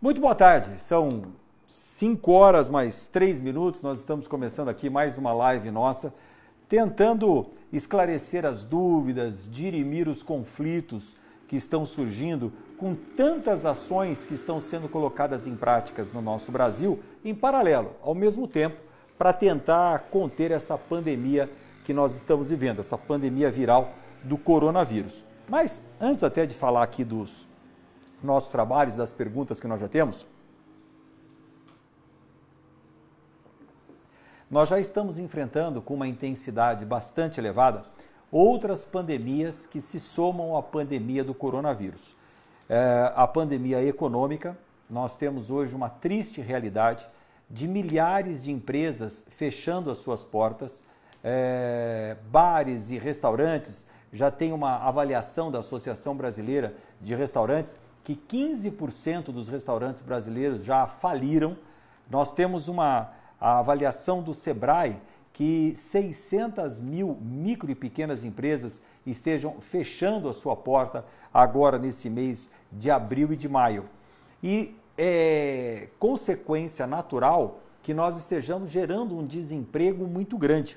Muito boa tarde, são 5 horas mais 3 minutos. Nós estamos começando aqui mais uma live nossa, tentando esclarecer as dúvidas, dirimir os conflitos que estão surgindo com tantas ações que estão sendo colocadas em práticas no nosso Brasil, em paralelo, ao mesmo tempo, para tentar conter essa pandemia que nós estamos vivendo, essa pandemia viral do coronavírus. Mas antes até de falar aqui dos nossos trabalhos, das perguntas que nós já temos, nós já estamos enfrentando com uma intensidade bastante elevada outras pandemias que se somam à pandemia do coronavírus. É, a pandemia econômica, nós temos hoje uma triste realidade de milhares de empresas fechando as suas portas, é, bares e restaurantes já tem uma avaliação da Associação Brasileira de Restaurantes que 15% dos restaurantes brasileiros já faliram. Nós temos uma avaliação do Sebrae que 600 mil micro e pequenas empresas estejam fechando a sua porta agora nesse mês de abril e de maio. E é consequência natural que nós estejamos gerando um desemprego muito grande.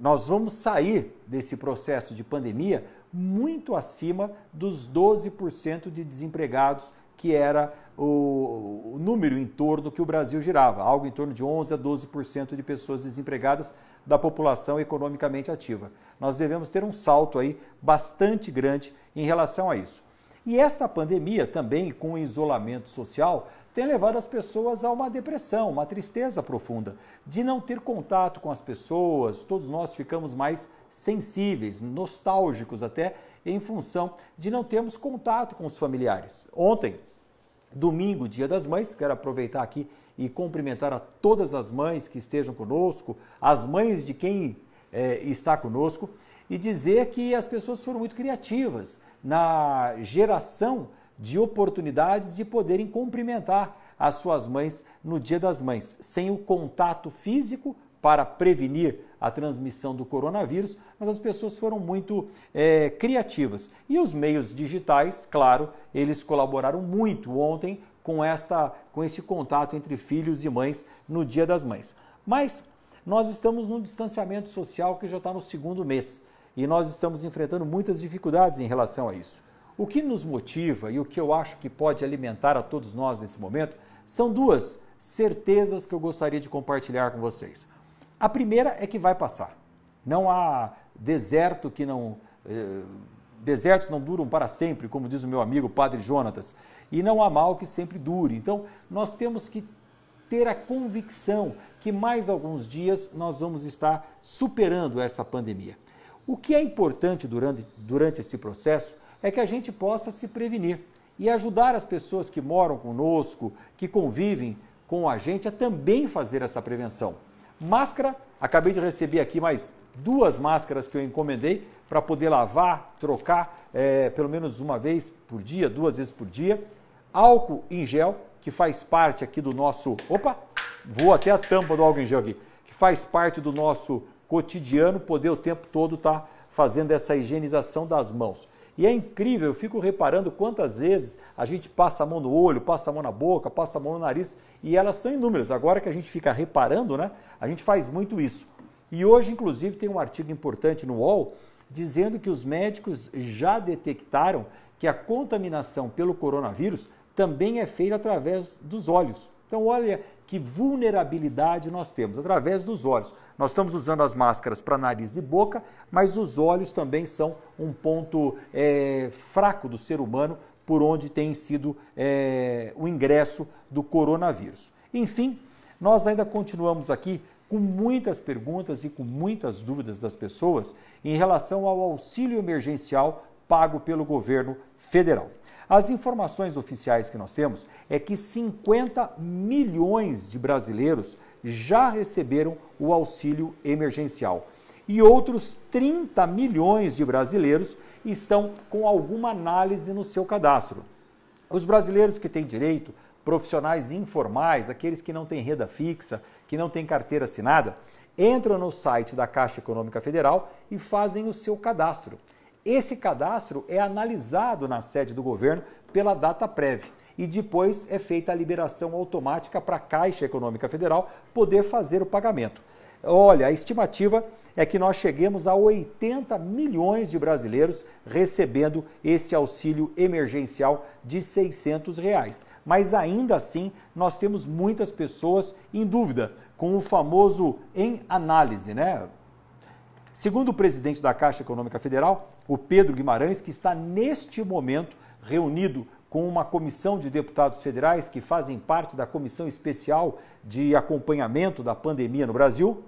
Nós vamos sair desse processo de pandemia muito acima dos 12% de desempregados que era o, número em torno que o Brasil girava, algo em torno de 11 a 12% de pessoas desempregadas da população economicamente ativa. Nós devemos ter um salto aí bastante grande em relação a isso. E esta pandemia também, com o isolamento social, tem levado as pessoas a uma depressão, uma tristeza profunda, de não ter contato com as pessoas. Todos nós ficamos mais sensíveis, nostálgicos até, em função de não termos contato com os familiares. Ontem, domingo, dia das mães, quero aproveitar aqui e cumprimentar a todas as mães que estejam conosco, as mães de quem é, está conosco, e dizer que as pessoas foram muito criativas na geração de oportunidades de poderem cumprimentar as suas mães no Dia das Mães, sem o contato físico para prevenir a transmissão do coronavírus, mas as pessoas foram muito é, criativas. E os meios digitais, claro, eles colaboraram muito ontem com, esta, com esse contato entre filhos e mães no Dia das Mães. Mas nós estamos num distanciamento social que já está no segundo mês e nós estamos enfrentando muitas dificuldades em relação a isso. O que nos motiva e o que eu acho que pode alimentar a todos nós nesse momento são duas certezas que eu gostaria de compartilhar com vocês. A primeira é que vai passar. Não há deserto que não. Eh, desertos não duram para sempre, como diz o meu amigo Padre Jonatas, e não há mal que sempre dure. Então, nós temos que ter a convicção que mais alguns dias nós vamos estar superando essa pandemia. O que é importante durante, durante esse processo é que a gente possa se prevenir e ajudar as pessoas que moram conosco, que convivem com a gente, a também fazer essa prevenção. Máscara, acabei de receber aqui mais duas máscaras que eu encomendei para poder lavar, trocar é, pelo menos uma vez por dia, duas vezes por dia. Álcool em gel, que faz parte aqui do nosso. Opa! Vou até a tampa do álcool em gel aqui, que faz parte do nosso cotidiano, poder o tempo todo estar tá fazendo essa higienização das mãos. E é incrível, eu fico reparando quantas vezes a gente passa a mão no olho, passa a mão na boca, passa a mão no nariz, e elas são inúmeras. Agora que a gente fica reparando, né, a gente faz muito isso. E hoje, inclusive, tem um artigo importante no UOL dizendo que os médicos já detectaram que a contaminação pelo coronavírus também é feita através dos olhos. Então, olha que vulnerabilidade nós temos através dos olhos. Nós estamos usando as máscaras para nariz e boca, mas os olhos também são um ponto é, fraco do ser humano por onde tem sido é, o ingresso do coronavírus. Enfim, nós ainda continuamos aqui com muitas perguntas e com muitas dúvidas das pessoas em relação ao auxílio emergencial pago pelo governo federal. As informações oficiais que nós temos é que 50 milhões de brasileiros já receberam o auxílio emergencial e outros 30 milhões de brasileiros estão com alguma análise no seu cadastro. Os brasileiros que têm direito, profissionais informais, aqueles que não têm renda fixa, que não têm carteira assinada, entram no site da Caixa Econômica Federal e fazem o seu cadastro. Esse cadastro é analisado na sede do governo pela data prévia. e depois é feita a liberação automática para a Caixa Econômica Federal poder fazer o pagamento. Olha, a estimativa é que nós cheguemos a 80 milhões de brasileiros recebendo este auxílio emergencial de 600 reais. Mas ainda assim, nós temos muitas pessoas em dúvida com o famoso em análise, né? Segundo o presidente da Caixa Econômica Federal, o Pedro Guimarães, que está neste momento reunido com uma comissão de deputados federais que fazem parte da comissão especial de acompanhamento da pandemia no Brasil,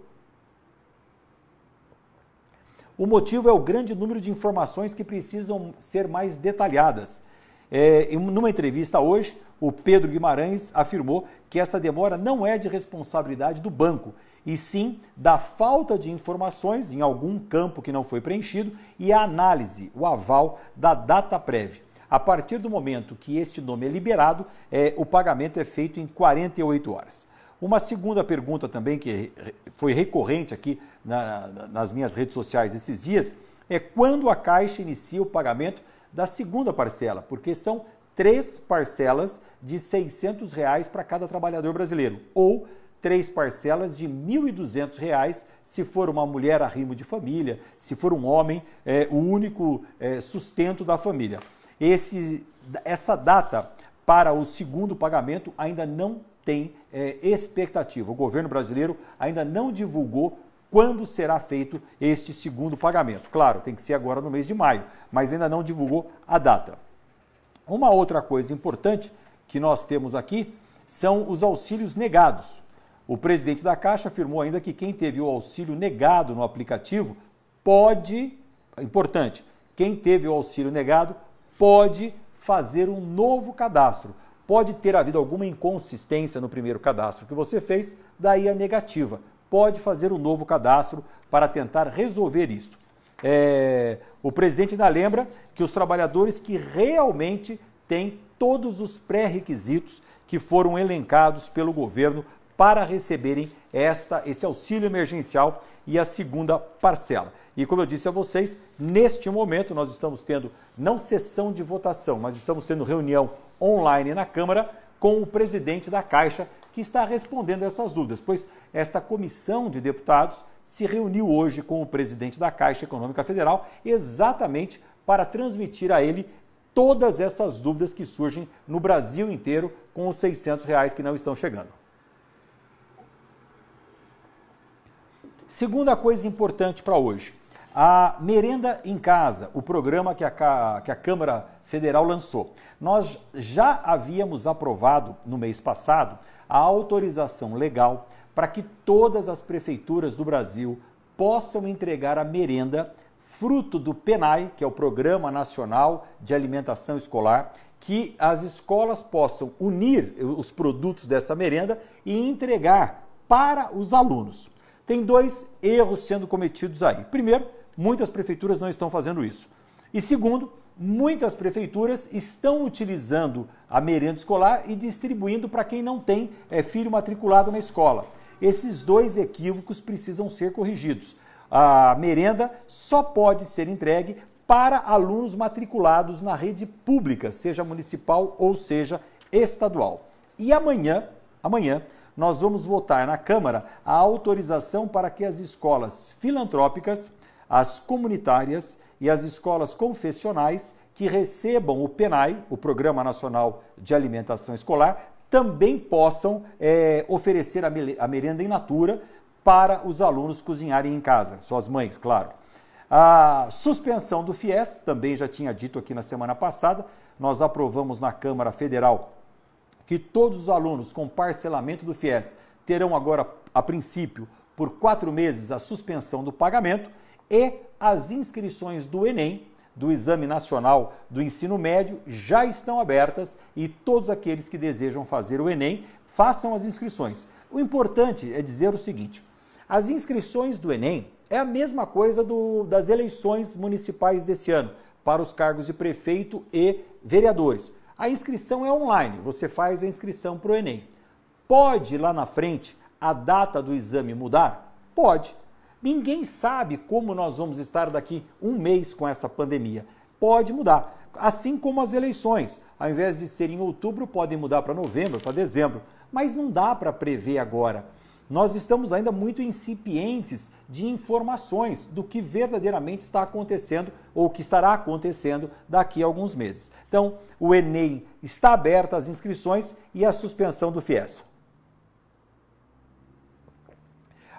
o motivo é o grande número de informações que precisam ser mais detalhadas. É, numa entrevista hoje, o Pedro Guimarães afirmou que essa demora não é de responsabilidade do banco, e sim da falta de informações em algum campo que não foi preenchido e a análise, o aval da data prévia. A partir do momento que este nome é liberado, é, o pagamento é feito em 48 horas. Uma segunda pergunta também que foi recorrente aqui na, nas minhas redes sociais esses dias é quando a Caixa inicia o pagamento da segunda parcela, porque são três parcelas de 600 reais para cada trabalhador brasileiro, ou três parcelas de R$ 1.200 se for uma mulher arrimo de família, se for um homem, é, o único é, sustento da família. Esse, essa data para o segundo pagamento ainda não tem é, expectativa. O governo brasileiro ainda não divulgou quando será feito este segundo pagamento. Claro, tem que ser agora no mês de maio, mas ainda não divulgou a data. Uma outra coisa importante que nós temos aqui são os auxílios negados. O presidente da Caixa afirmou ainda que quem teve o auxílio negado no aplicativo pode, importante, quem teve o auxílio negado pode fazer um novo cadastro Pode ter havido alguma inconsistência no primeiro cadastro que você fez, daí a negativa. Pode fazer um novo cadastro para tentar resolver isto. É, o presidente ainda lembra que os trabalhadores que realmente têm todos os pré-requisitos que foram elencados pelo governo para receberem esta, esse auxílio emergencial e a segunda parcela. E como eu disse a vocês, neste momento nós estamos tendo não sessão de votação, mas estamos tendo reunião online na Câmara com o presidente da Caixa, que está respondendo essas dúvidas, pois esta comissão de deputados se reuniu hoje com o presidente da Caixa Econômica Federal exatamente para transmitir a ele todas essas dúvidas que surgem no Brasil inteiro com os 600 reais que não estão chegando. Segunda coisa importante para hoje, a Merenda em Casa, o programa que a, que a Câmara Federal lançou. Nós já havíamos aprovado no mês passado a autorização legal para que todas as prefeituras do Brasil possam entregar a merenda fruto do PENAI, que é o Programa Nacional de Alimentação Escolar, que as escolas possam unir os produtos dessa merenda e entregar para os alunos. Tem dois erros sendo cometidos aí. Primeiro, muitas prefeituras não estão fazendo isso. E segundo, muitas prefeituras estão utilizando a merenda escolar e distribuindo para quem não tem é, filho matriculado na escola. Esses dois equívocos precisam ser corrigidos. A merenda só pode ser entregue para alunos matriculados na rede pública, seja municipal ou seja estadual. E amanhã, amanhã, nós vamos votar na Câmara a autorização para que as escolas filantrópicas, as comunitárias e as escolas confessionais que recebam o PENAI, o Programa Nacional de Alimentação Escolar, também possam é, oferecer a merenda in natura para os alunos cozinharem em casa, suas mães, claro. A suspensão do FIES, também já tinha dito aqui na semana passada, nós aprovamos na Câmara Federal que todos os alunos com parcelamento do FIES terão agora, a princípio, por quatro meses, a suspensão do pagamento e as inscrições do Enem, do Exame Nacional do Ensino Médio, já estão abertas e todos aqueles que desejam fazer o Enem façam as inscrições. O importante é dizer o seguinte: as inscrições do Enem é a mesma coisa do, das eleições municipais desse ano para os cargos de prefeito e vereadores. A inscrição é online, você faz a inscrição para o Enem. Pode lá na frente a data do exame mudar? Pode. Ninguém sabe como nós vamos estar daqui um mês com essa pandemia. Pode mudar, Assim como as eleições, ao invés de ser em outubro, podem mudar para novembro, para dezembro, mas não dá para prever agora. Nós estamos ainda muito incipientes de informações do que verdadeiramente está acontecendo ou que estará acontecendo daqui a alguns meses. Então, o Enem está aberto às inscrições e a suspensão do FIES.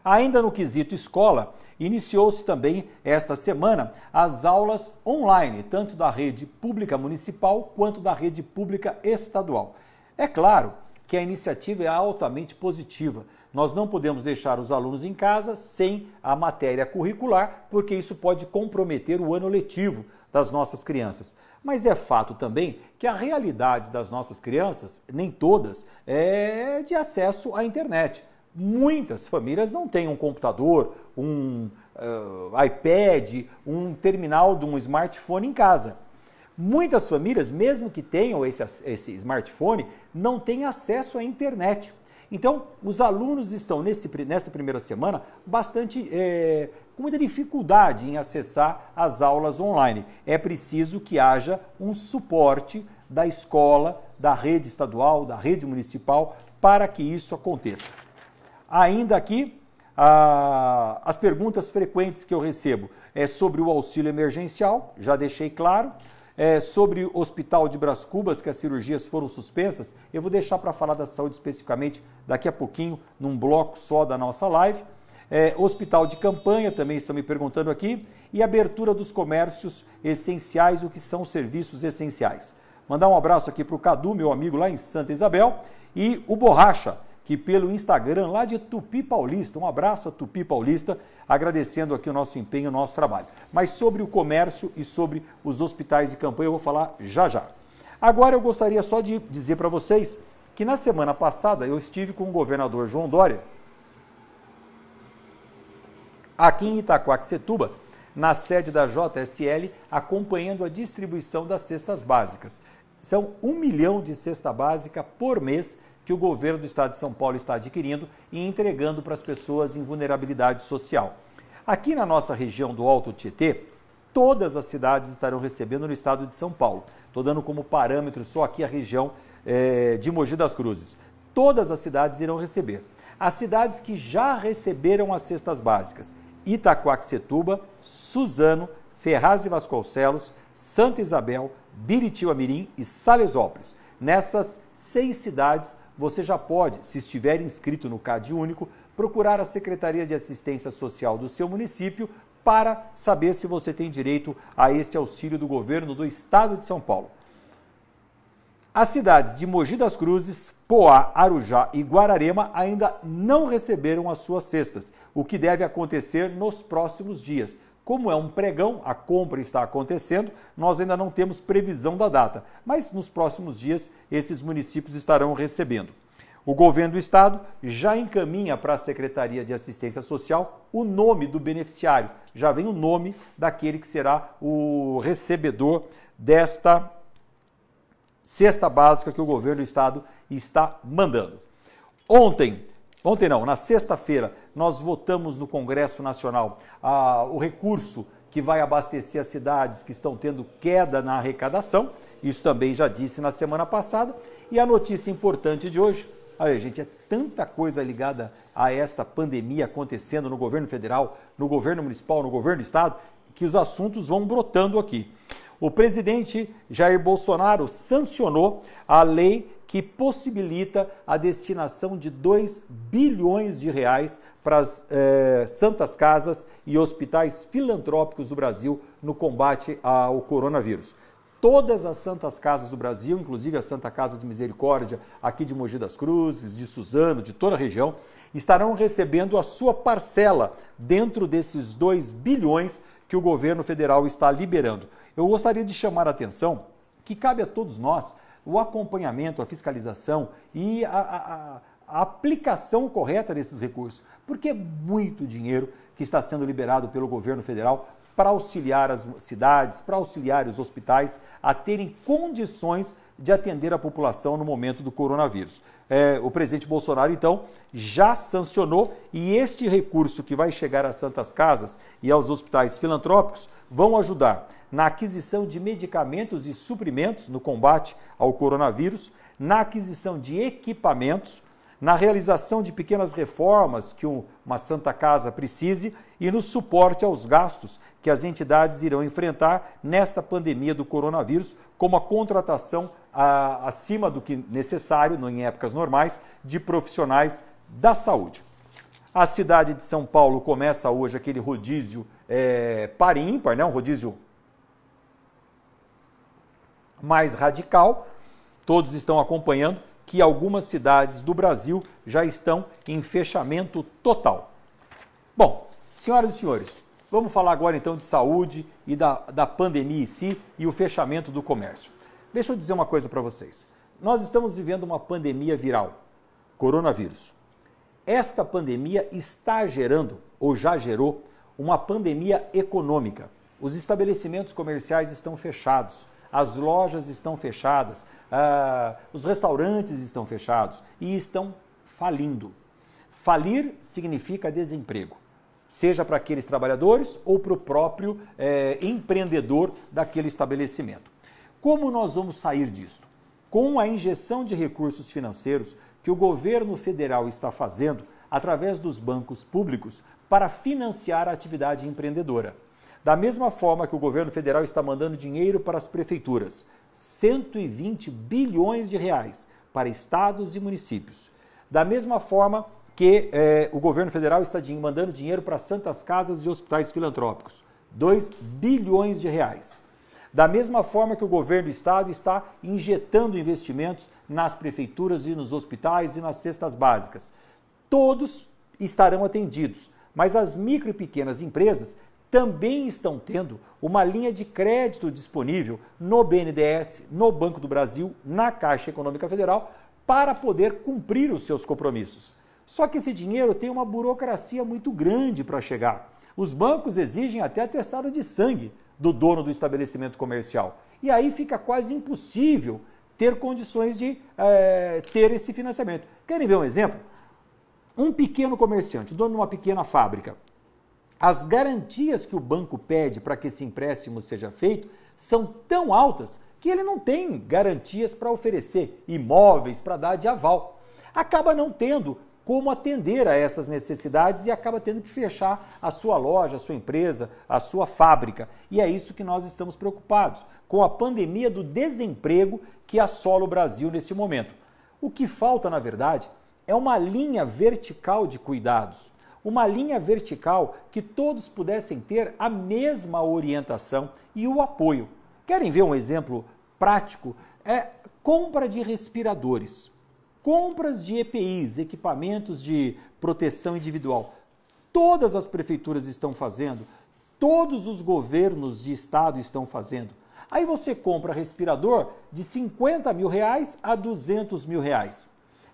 Ainda no quesito escola, iniciou-se também esta semana as aulas online, tanto da rede pública municipal quanto da rede pública estadual. É claro que a iniciativa é altamente positiva. Nós não podemos deixar os alunos em casa sem a matéria curricular, porque isso pode comprometer o ano letivo das nossas crianças. Mas é fato também que a realidade das nossas crianças, nem todas, é de acesso à internet. Muitas famílias não têm um computador, um uh, iPad, um terminal de um smartphone em casa. Muitas famílias, mesmo que tenham esse, esse smartphone, não têm acesso à internet. Então, os alunos estão nesse, nessa primeira semana bastante é, com muita dificuldade em acessar as aulas online. É preciso que haja um suporte da escola, da rede estadual, da rede municipal, para que isso aconteça. Ainda aqui, as perguntas frequentes que eu recebo é sobre o auxílio emergencial, já deixei claro é, sobre o Hospital de Bras Cubas, que as cirurgias foram suspensas, eu vou deixar para falar da saúde especificamente daqui a pouquinho, num bloco só da nossa live. É, hospital de campanha, também estão me perguntando aqui, e abertura dos comércios essenciais, o que são serviços essenciais. Mandar um abraço aqui para o Cadu, meu amigo lá em Santa Isabel, e o Borracha, que pelo Instagram lá de Tupi Paulista, um abraço a Tupi Paulista, agradecendo aqui o nosso empenho, o nosso trabalho. Mas sobre o comércio e sobre os hospitais de campanha eu vou falar já já. Agora eu gostaria só de dizer para vocês que na semana passada eu estive com o governador João Dória aqui em Itaquaquecetuba, na sede da JSL, acompanhando a distribuição das cestas básicas. São um milhão de cesta básica por mês que o governo do estado de São Paulo está adquirindo e entregando para as pessoas em vulnerabilidade social. Aqui na nossa região do Alto Tietê, todas as cidades estarão recebendo no estado de São Paulo. Estou dando como parâmetro só aqui a região é, de Mogi das Cruzes. Todas as cidades irão receber. As cidades que já receberam as cestas básicas: Itaquaquecetuba, Suzano, Ferraz de Vasconcelos, Santa Isabel, Biritiba Mirim e Salesópolis. Nessas seis cidades, você já pode, se estiver inscrito no CAD Único, procurar a Secretaria de Assistência Social do seu município para saber se você tem direito a este auxílio do governo do estado de São Paulo. As cidades de Mogi das Cruzes, Poá, Arujá e Guararema ainda não receberam as suas cestas, o que deve acontecer nos próximos dias. Como é um pregão, a compra está acontecendo, nós ainda não temos previsão da data, mas nos próximos dias esses municípios estarão recebendo. O governo do estado já encaminha para a Secretaria de Assistência Social o nome do beneficiário. Já vem o nome daquele que será o recebedor desta cesta básica que o governo do estado está mandando. Ontem, Ontem não, na sexta-feira, nós votamos no Congresso Nacional ah, o recurso que vai abastecer as cidades que estão tendo queda na arrecadação. Isso também já disse na semana passada. E a notícia importante de hoje, olha gente, é tanta coisa ligada a esta pandemia acontecendo no governo federal, no governo municipal, no governo do estado, que os assuntos vão brotando aqui. O presidente Jair Bolsonaro sancionou a lei que possibilita a destinação de 2 bilhões de reais para as eh, santas casas e hospitais filantrópicos do Brasil no combate ao coronavírus. Todas as santas casas do Brasil, inclusive a Santa Casa de Misericórdia, aqui de Mogi das Cruzes, de Suzano, de toda a região, estarão recebendo a sua parcela dentro desses 2 bilhões que o governo federal está liberando. Eu gostaria de chamar a atenção que cabe a todos nós o acompanhamento, a fiscalização e a, a, a aplicação correta desses recursos, porque é muito dinheiro que está sendo liberado pelo governo federal para auxiliar as cidades, para auxiliar os hospitais a terem condições de atender a população no momento do coronavírus. É, o presidente Bolsonaro, então, já sancionou e este recurso que vai chegar às Santas Casas e aos hospitais filantrópicos vão ajudar na aquisição de medicamentos e suprimentos no combate ao coronavírus, na aquisição de equipamentos, na realização de pequenas reformas que uma Santa Casa precise e no suporte aos gastos que as entidades irão enfrentar nesta pandemia do coronavírus, como a contratação a, acima do que necessário, em épocas normais, de profissionais da saúde. A cidade de São Paulo começa hoje aquele rodízio é, par ímpar, né? um rodízio mais radical. Todos estão acompanhando que algumas cidades do Brasil já estão em fechamento total. Bom, senhoras e senhores, vamos falar agora então de saúde e da, da pandemia em si e o fechamento do comércio. Deixa eu dizer uma coisa para vocês. Nós estamos vivendo uma pandemia viral, coronavírus. Esta pandemia está gerando, ou já gerou, uma pandemia econômica. Os estabelecimentos comerciais estão fechados, as lojas estão fechadas, uh, os restaurantes estão fechados e estão falindo. Falir significa desemprego, seja para aqueles trabalhadores ou para o próprio eh, empreendedor daquele estabelecimento. Como nós vamos sair disto? Com a injeção de recursos financeiros que o governo federal está fazendo através dos bancos públicos para financiar a atividade empreendedora. Da mesma forma que o governo federal está mandando dinheiro para as prefeituras, 120 bilhões de reais para estados e municípios. Da mesma forma que eh, o governo federal está mandando dinheiro para santas casas e hospitais filantrópicos, 2 bilhões de reais. Da mesma forma que o governo do estado está injetando investimentos nas prefeituras e nos hospitais e nas cestas básicas. Todos estarão atendidos, mas as micro e pequenas empresas também estão tendo uma linha de crédito disponível no BNDES, no Banco do Brasil, na Caixa Econômica Federal, para poder cumprir os seus compromissos. Só que esse dinheiro tem uma burocracia muito grande para chegar. Os bancos exigem até atestado de sangue do dono do estabelecimento comercial. E aí fica quase impossível ter condições de é, ter esse financiamento. Querem ver um exemplo? Um pequeno comerciante, dono de uma pequena fábrica, as garantias que o banco pede para que esse empréstimo seja feito são tão altas que ele não tem garantias para oferecer imóveis para dar de aval. Acaba não tendo como atender a essas necessidades e acaba tendo que fechar a sua loja, a sua empresa, a sua fábrica. E é isso que nós estamos preocupados, com a pandemia do desemprego que assola o Brasil nesse momento. O que falta, na verdade, é uma linha vertical de cuidados uma linha vertical que todos pudessem ter a mesma orientação e o apoio. Querem ver um exemplo prático? É compra de respiradores, compras de EPIs, equipamentos de proteção individual. Todas as prefeituras estão fazendo, todos os governos de estado estão fazendo. Aí você compra respirador de 50 mil reais a 200 mil reais.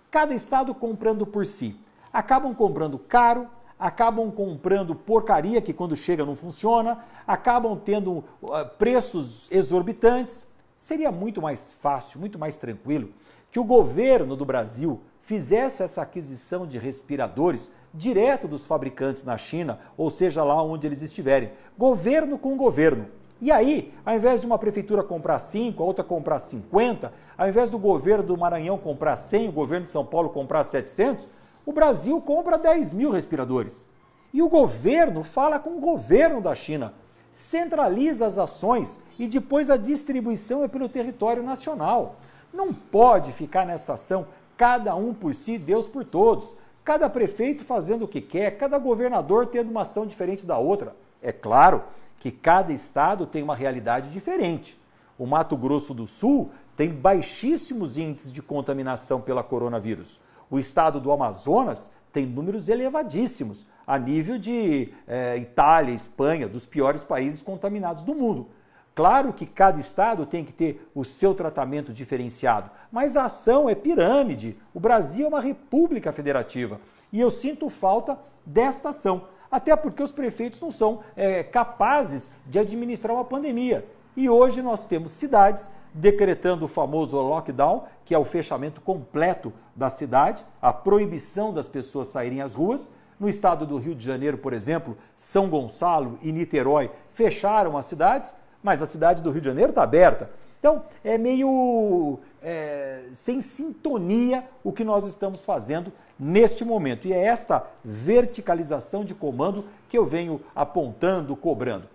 Cada estado comprando por si. Acabam comprando caro, acabam comprando porcaria que quando chega não funciona, acabam tendo uh, preços exorbitantes. Seria muito mais fácil, muito mais tranquilo que o governo do Brasil fizesse essa aquisição de respiradores direto dos fabricantes na China, ou seja, lá onde eles estiverem. Governo com governo. E aí, ao invés de uma prefeitura comprar 5, a outra comprar 50, ao invés do governo do Maranhão comprar 100, o governo de São Paulo comprar 700, o Brasil compra 10 mil respiradores. E o governo fala com o governo da China, centraliza as ações e depois a distribuição é pelo território nacional. Não pode ficar nessa ação cada um por si, Deus por todos. Cada prefeito fazendo o que quer, cada governador tendo uma ação diferente da outra. É claro que cada estado tem uma realidade diferente. O Mato Grosso do Sul tem baixíssimos índices de contaminação pela coronavírus. O estado do Amazonas tem números elevadíssimos, a nível de é, Itália, Espanha, dos piores países contaminados do mundo. Claro que cada estado tem que ter o seu tratamento diferenciado, mas a ação é pirâmide. O Brasil é uma república federativa e eu sinto falta desta ação, até porque os prefeitos não são é, capazes de administrar uma pandemia. E hoje nós temos cidades decretando o famoso lockdown, que é o fechamento completo da cidade, a proibição das pessoas saírem às ruas. No estado do Rio de Janeiro, por exemplo, São Gonçalo e Niterói fecharam as cidades, mas a cidade do Rio de Janeiro está aberta. Então, é meio é, sem sintonia o que nós estamos fazendo neste momento. E é esta verticalização de comando que eu venho apontando, cobrando.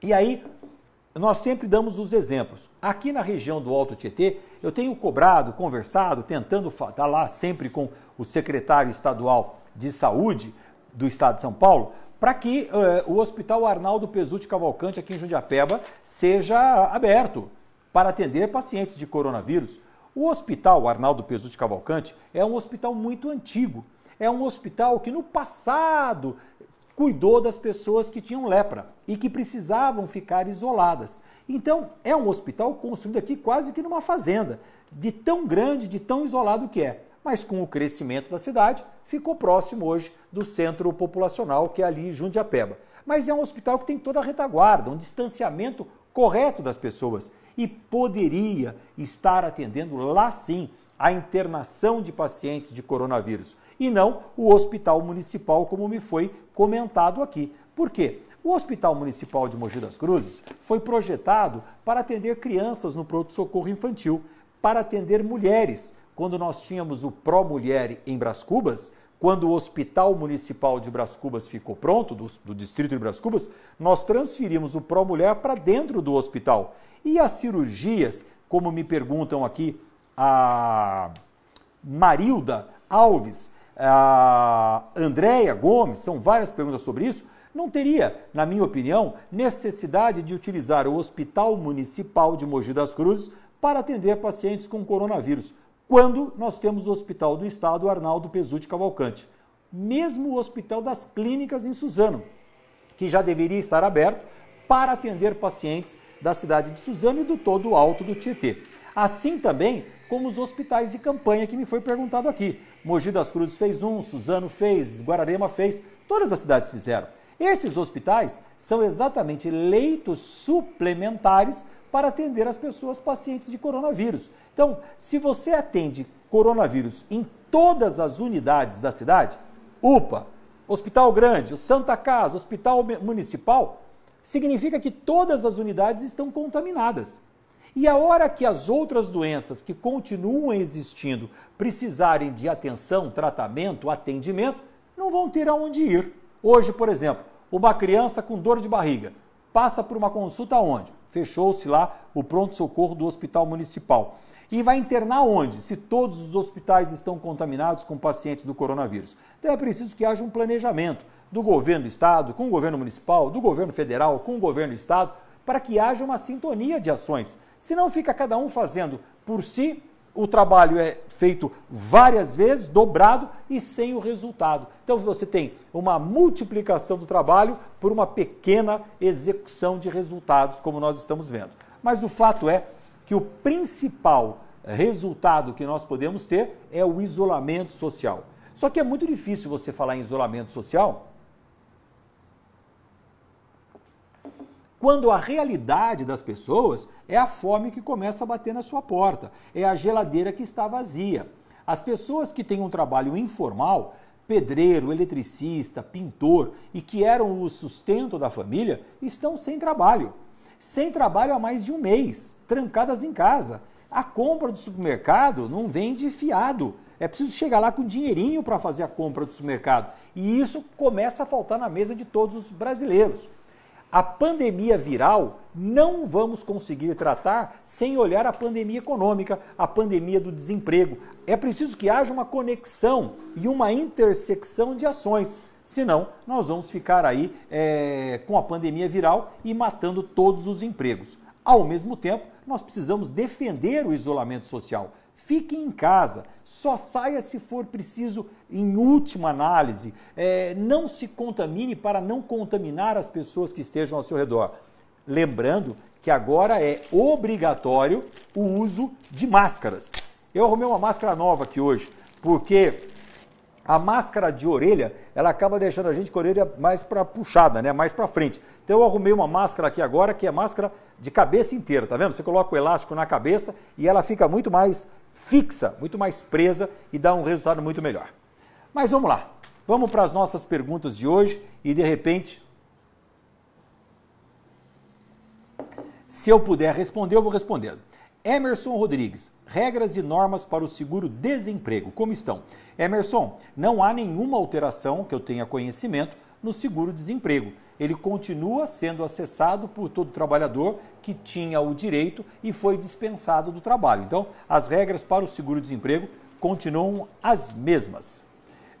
E aí, nós sempre damos os exemplos. Aqui na região do Alto Tietê, eu tenho cobrado, conversado, tentando estar tá lá sempre com o secretário estadual de saúde do estado de São Paulo, para que uh, o Hospital Arnaldo Pesutti Cavalcante, aqui em Jundiapeba, seja aberto para atender pacientes de coronavírus. O Hospital Arnaldo Pesutti Cavalcante é um hospital muito antigo. É um hospital que no passado cuidou das pessoas que tinham lepra e que precisavam ficar isoladas. Então, é um hospital construído aqui quase que numa fazenda, de tão grande, de tão isolado que é mas com o crescimento da cidade, ficou próximo hoje do centro populacional, que é ali Jundiapeba. Mas é um hospital que tem toda a retaguarda, um distanciamento correto das pessoas e poderia estar atendendo lá sim a internação de pacientes de coronavírus e não o hospital municipal, como me foi comentado aqui. Por quê? O Hospital Municipal de Mogi das Cruzes foi projetado para atender crianças no pronto-socorro infantil, para atender mulheres, quando nós tínhamos o Pro Mulher em Bras Cubas, quando o Hospital Municipal de Bras Cubas ficou pronto, do, do distrito de Bras Cubas, nós transferimos o Pro Mulher para dentro do hospital. E as cirurgias, como me perguntam aqui a Marilda Alves, a Andréia Gomes, são várias perguntas sobre isso, não teria, na minha opinião, necessidade de utilizar o Hospital Municipal de Mogi das Cruzes para atender pacientes com coronavírus quando nós temos o Hospital do Estado Arnaldo Pesutti Cavalcante. Mesmo o Hospital das Clínicas em Suzano, que já deveria estar aberto para atender pacientes da cidade de Suzano e do todo alto do Tietê. Assim também como os hospitais de campanha que me foi perguntado aqui. Mogi das Cruzes fez um, Suzano fez, Guararema fez, todas as cidades fizeram. Esses hospitais são exatamente leitos suplementares para atender as pessoas pacientes de coronavírus. Então, se você atende coronavírus em todas as unidades da cidade, UPA, Hospital Grande, Santa Casa, Hospital Municipal, significa que todas as unidades estão contaminadas. E a hora que as outras doenças que continuam existindo precisarem de atenção, tratamento, atendimento, não vão ter aonde ir. Hoje, por exemplo, uma criança com dor de barriga passa por uma consulta onde? Fechou-se lá o pronto-socorro do hospital municipal. E vai internar onde? Se todos os hospitais estão contaminados com pacientes do coronavírus. Então é preciso que haja um planejamento do governo do estado, com o governo municipal, do governo federal, com o governo do estado, para que haja uma sintonia de ações. Senão fica cada um fazendo por si o trabalho é feito várias vezes, dobrado e sem o resultado. Então você tem uma multiplicação do trabalho por uma pequena execução de resultados, como nós estamos vendo. Mas o fato é que o principal resultado que nós podemos ter é o isolamento social. Só que é muito difícil você falar em isolamento social quando a realidade das pessoas é a fome que começa a bater na sua porta, é a geladeira que está vazia. As pessoas que têm um trabalho informal, pedreiro, eletricista, pintor e que eram o sustento da família, estão sem trabalho. Sem trabalho há mais de um mês, trancadas em casa. A compra do supermercado não vem de fiado. É preciso chegar lá com dinheirinho para fazer a compra do supermercado. E isso começa a faltar na mesa de todos os brasileiros. A pandemia viral não vamos conseguir tratar sem olhar a pandemia econômica, a pandemia do desemprego. É preciso que haja uma conexão e uma intersecção de ações. Senão, nós vamos ficar aí é, com a pandemia viral e matando todos os empregos. Ao mesmo tempo, nós precisamos defender o isolamento social. Fique em casa, só saia se for preciso, em última análise. É, não se contamine para não contaminar as pessoas que estejam ao seu redor. Lembrando que agora é obrigatório o uso de máscaras. Eu arrumei uma máscara nova aqui hoje, porque a máscara de orelha, ela acaba deixando a gente com a orelha mais para puxada, né? mais para frente. Então eu arrumei uma máscara aqui agora que é máscara de cabeça inteira, tá vendo? Você coloca o elástico na cabeça e ela fica muito mais fixa, muito mais presa e dá um resultado muito melhor. Mas vamos lá. Vamos para as nossas perguntas de hoje e de repente se eu puder responder, eu vou respondendo. Emerson Rodrigues, regras e normas para o seguro-desemprego, como estão? Emerson, não há nenhuma alteração que eu tenha conhecimento no seguro-desemprego. Ele continua sendo acessado por todo trabalhador que tinha o direito e foi dispensado do trabalho. Então, as regras para o seguro-desemprego continuam as mesmas.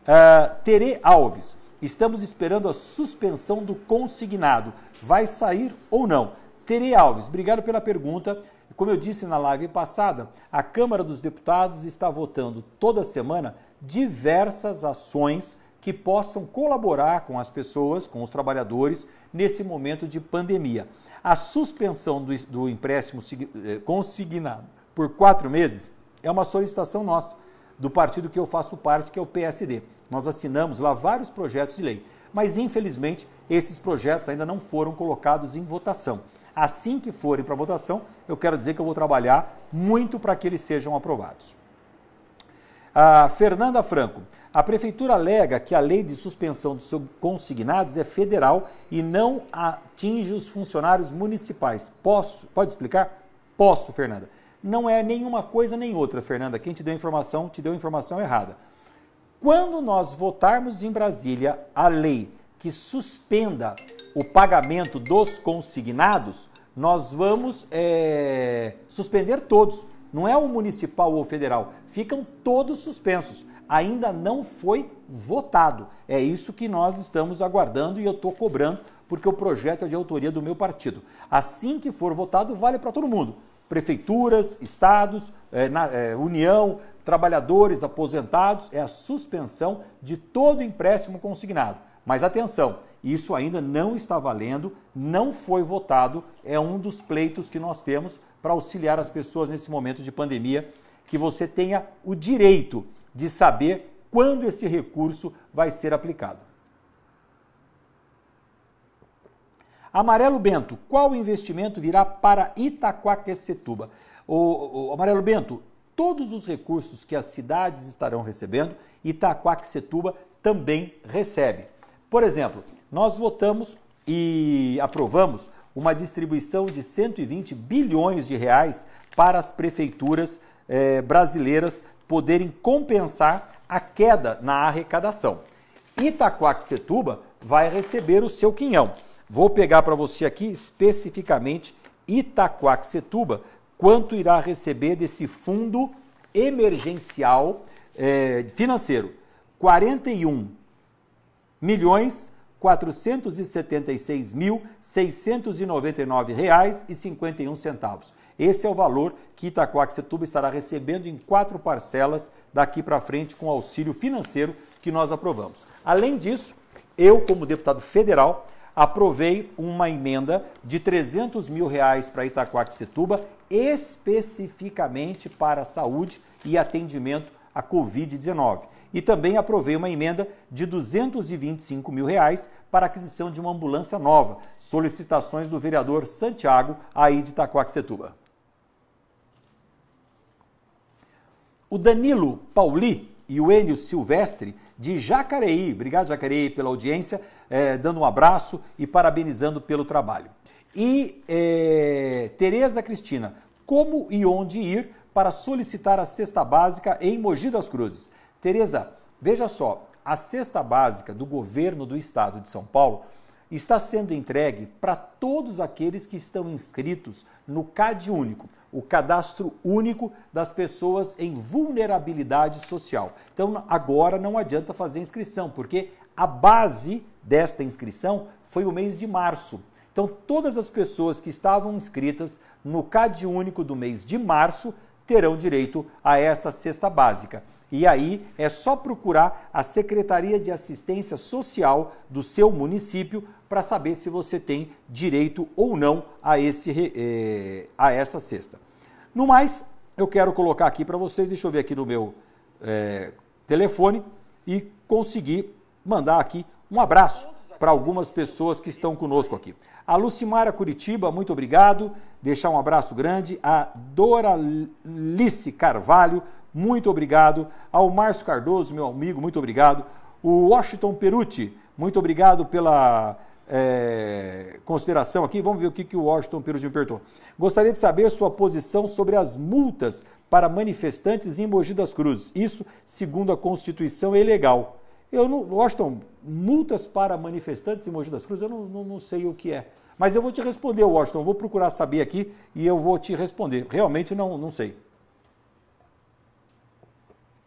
Uh, Tere Alves, estamos esperando a suspensão do consignado. Vai sair ou não? Tere Alves, obrigado pela pergunta. Como eu disse na live passada, a Câmara dos Deputados está votando toda semana diversas ações que possam colaborar com as pessoas, com os trabalhadores, nesse momento de pandemia. A suspensão do, do empréstimo eh, consignado por quatro meses é uma solicitação nossa, do partido que eu faço parte, que é o PSD. Nós assinamos lá vários projetos de lei, mas infelizmente esses projetos ainda não foram colocados em votação. Assim que forem para votação, eu quero dizer que eu vou trabalhar muito para que eles sejam aprovados. A Fernanda Franco, a prefeitura alega que a lei de suspensão dos consignados é federal e não atinge os funcionários municipais. Posso? Pode explicar? Posso, Fernanda. Não é nenhuma coisa nem outra, Fernanda. Quem te deu informação, te deu informação errada. Quando nós votarmos em Brasília a lei que suspenda o pagamento dos consignados, nós vamos é, suspender todos. Não é o municipal ou o federal, ficam todos suspensos. Ainda não foi votado. É isso que nós estamos aguardando e eu estou cobrando, porque o projeto é de autoria do meu partido. Assim que for votado, vale para todo mundo. Prefeituras, estados, é, na, é, União, trabalhadores, aposentados, é a suspensão de todo empréstimo consignado. Mas atenção, isso ainda não está valendo, não foi votado, é um dos pleitos que nós temos para auxiliar as pessoas nesse momento de pandemia, que você tenha o direito de saber quando esse recurso vai ser aplicado. Amarelo Bento, qual investimento virá para Itaquaquecetuba? O, o Amarelo Bento, todos os recursos que as cidades estarão recebendo, Itaquaquecetuba também recebe. Por exemplo, nós votamos e aprovamos uma distribuição de 120 bilhões de reais para as prefeituras eh, brasileiras poderem compensar a queda na arrecadação. Itaquaquecetuba vai receber o seu quinhão. Vou pegar para você aqui especificamente Itaquaquecetuba, quanto irá receber desse fundo emergencial eh, financeiro. 41 milhões 476 mil 699 reais e 51 centavos. Esse é o valor que Itacoaxetuba estará recebendo em quatro parcelas daqui para frente com o auxílio financeiro que nós aprovamos. Além disso, eu, como deputado federal, aprovei uma emenda de 300 mil reais para Itacoaxetuba, especificamente para saúde e atendimento à Covid-19 e também aprovei uma emenda de 225 mil reais para aquisição de uma ambulância nova, solicitações do vereador Santiago, aí de Itacoaxetuba. O Danilo Pauli e o Enio Silvestre, de Jacareí, obrigado Jacareí pela audiência, é, dando um abraço e parabenizando pelo trabalho. E é, Tereza Cristina, como e onde ir para solicitar a cesta básica em Mogi das Cruzes? Tereza, veja só, a cesta básica do governo do estado de São Paulo está sendo entregue para todos aqueles que estão inscritos no CAD único, o cadastro único das pessoas em vulnerabilidade social. Então agora não adianta fazer inscrição, porque a base desta inscrição foi o mês de março. Então todas as pessoas que estavam inscritas no CAD único do mês de março terão direito a esta cesta básica. E aí é só procurar a Secretaria de Assistência Social do seu município para saber se você tem direito ou não a, esse, eh, a essa cesta. No mais, eu quero colocar aqui para vocês, deixa eu ver aqui no meu eh, telefone, e conseguir mandar aqui um abraço para algumas pessoas que estão conosco aqui. A Lucimara Curitiba, muito obrigado. Deixar um abraço grande. A Doralice Carvalho, muito obrigado. Ao Márcio Cardoso, meu amigo, muito obrigado. O Washington Perucci, muito obrigado pela é, consideração aqui. Vamos ver o que, que o Washington Perucci me perguntou. Gostaria de saber sua posição sobre as multas para manifestantes em Mogi das Cruzes. Isso, segundo a Constituição, é ilegal. Eu não, Washington, multas para manifestantes em Mogi das Cruzes, eu não, não, não sei o que é. Mas eu vou te responder, Washington. Eu vou procurar saber aqui e eu vou te responder. Realmente não, não sei.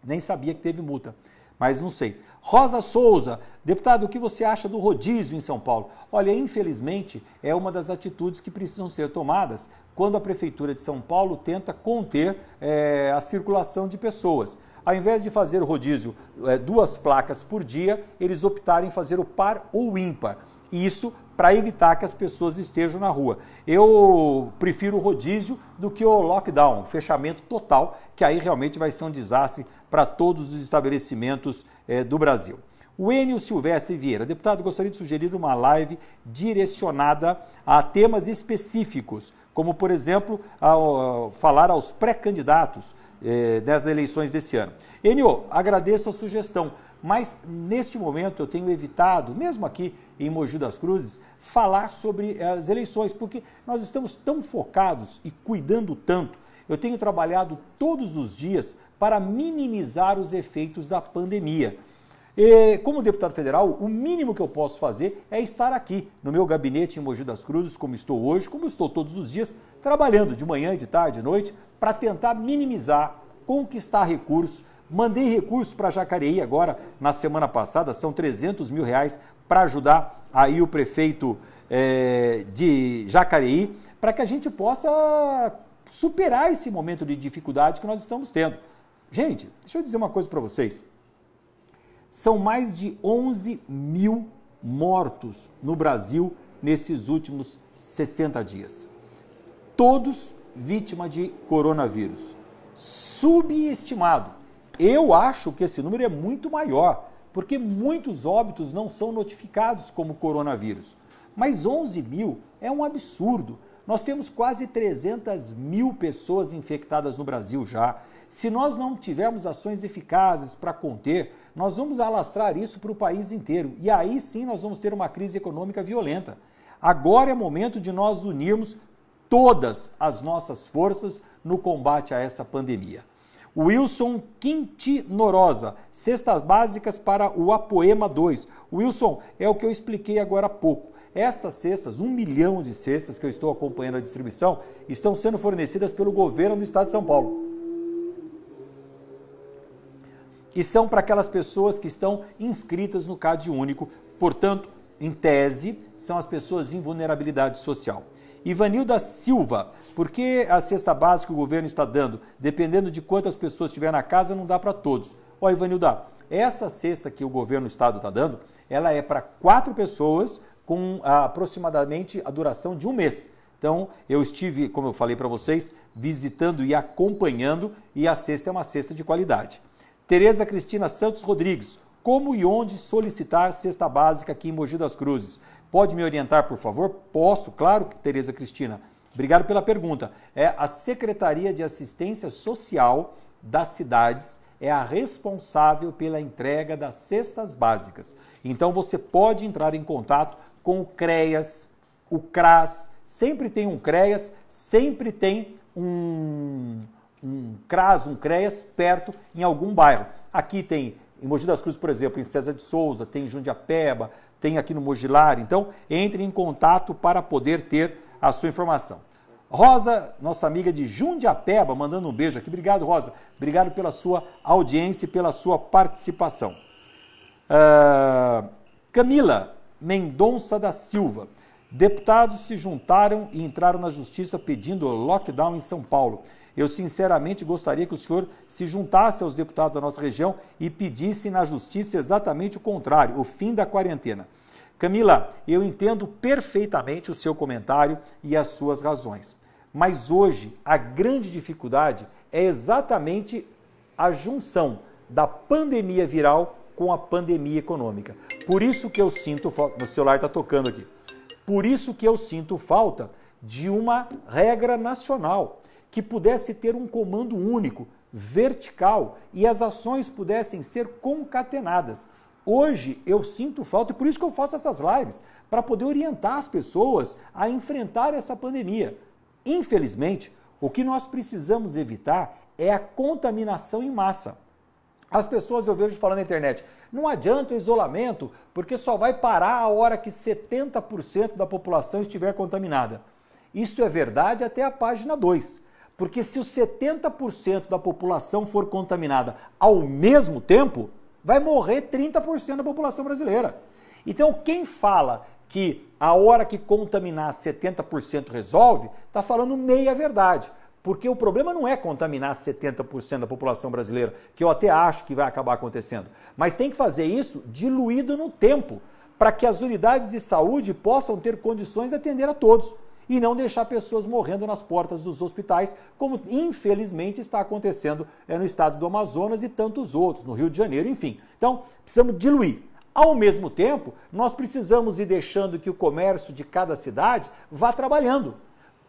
Nem sabia que teve multa, mas não sei. Rosa Souza, deputado, o que você acha do rodízio em São Paulo? Olha, infelizmente, é uma das atitudes que precisam ser tomadas quando a Prefeitura de São Paulo tenta conter é, a circulação de pessoas. Ao invés de fazer o rodízio é, duas placas por dia, eles optaram em fazer o par ou ímpar. Isso para evitar que as pessoas estejam na rua. Eu prefiro o rodízio do que o lockdown, fechamento total, que aí realmente vai ser um desastre para todos os estabelecimentos é, do Brasil. O Enio Silvestre Vieira, deputado, gostaria de sugerir uma live direcionada a temas específicos, como, por exemplo, ao, falar aos pré-candidatos eh, das eleições desse ano. Enio, agradeço a sugestão mas neste momento eu tenho evitado, mesmo aqui em Mogi das Cruzes, falar sobre as eleições, porque nós estamos tão focados e cuidando tanto. Eu tenho trabalhado todos os dias para minimizar os efeitos da pandemia. E, como deputado federal, o mínimo que eu posso fazer é estar aqui no meu gabinete em Mogi das Cruzes, como estou hoje, como estou todos os dias, trabalhando de manhã, de tarde, de noite, para tentar minimizar, conquistar recursos Mandei recursos para Jacareí agora na semana passada, são 300 mil reais para ajudar aí o prefeito é, de Jacareí, para que a gente possa superar esse momento de dificuldade que nós estamos tendo. Gente, deixa eu dizer uma coisa para vocês. São mais de 11 mil mortos no Brasil nesses últimos 60 dias. Todos vítima de coronavírus. Subestimado. Eu acho que esse número é muito maior, porque muitos óbitos não são notificados como coronavírus. Mas 11 mil é um absurdo. Nós temos quase 300 mil pessoas infectadas no Brasil já. Se nós não tivermos ações eficazes para conter, nós vamos alastrar isso para o país inteiro. E aí sim nós vamos ter uma crise econômica violenta. Agora é momento de nós unirmos todas as nossas forças no combate a essa pandemia. Wilson Quintinorosa, cestas básicas para o Apoema 2. Wilson, é o que eu expliquei agora há pouco. Estas cestas, um milhão de cestas que eu estou acompanhando a distribuição, estão sendo fornecidas pelo governo do estado de São Paulo. E são para aquelas pessoas que estão inscritas no CAD único, portanto, em tese, são as pessoas em vulnerabilidade social. Ivanilda Silva, por que a cesta básica que o governo está dando, dependendo de quantas pessoas tiver na casa, não dá para todos? Ó, Ivanilda, essa cesta que o governo do estado está dando, ela é para quatro pessoas com aproximadamente a duração de um mês. Então, eu estive, como eu falei para vocês, visitando e acompanhando, e a cesta é uma cesta de qualidade. Tereza Cristina Santos Rodrigues, como e onde solicitar cesta básica aqui em Mogi das Cruzes? Pode me orientar, por favor? Posso, claro, Tereza Cristina. Obrigado pela pergunta. É a Secretaria de Assistência Social das cidades é a responsável pela entrega das cestas básicas. Então você pode entrar em contato com o CREAS, o CRAS, sempre tem um CREAS, sempre tem um, um CRAS, um CREAS perto em algum bairro. Aqui tem em Mogi das Cruzes, por exemplo, em César de Souza, tem em Jundiapeba, tem aqui no Mogilar. Então, entre em contato para poder ter a sua informação. Rosa, nossa amiga de Jundiapeba, mandando um beijo aqui. Obrigado, Rosa. Obrigado pela sua audiência e pela sua participação. Uh, Camila Mendonça da Silva. Deputados se juntaram e entraram na justiça pedindo lockdown em São Paulo. Eu sinceramente gostaria que o senhor se juntasse aos deputados da nossa região e pedisse na justiça exatamente o contrário, o fim da quarentena. Camila, eu entendo perfeitamente o seu comentário e as suas razões. Mas hoje a grande dificuldade é exatamente a junção da pandemia viral com a pandemia econômica. Por isso que eu sinto falta. Meu celular está tocando aqui. Por isso que eu sinto falta de uma regra nacional que pudesse ter um comando único, vertical e as ações pudessem ser concatenadas. Hoje eu sinto falta, e por isso que eu faço essas lives, para poder orientar as pessoas a enfrentar essa pandemia. Infelizmente, o que nós precisamos evitar é a contaminação em massa. As pessoas eu vejo falando na internet, não adianta o isolamento, porque só vai parar a hora que 70% da população estiver contaminada. Isso é verdade até a página 2. Porque se os 70% da população for contaminada ao mesmo tempo, vai morrer 30% da população brasileira. Então, quem fala que a hora que contaminar 70% resolve, está falando meia verdade. Porque o problema não é contaminar 70% da população brasileira, que eu até acho que vai acabar acontecendo. Mas tem que fazer isso diluído no tempo, para que as unidades de saúde possam ter condições de atender a todos e não deixar pessoas morrendo nas portas dos hospitais, como infelizmente está acontecendo é, no estado do Amazonas e tantos outros, no Rio de Janeiro, enfim. Então, precisamos diluir. Ao mesmo tempo, nós precisamos ir deixando que o comércio de cada cidade vá trabalhando.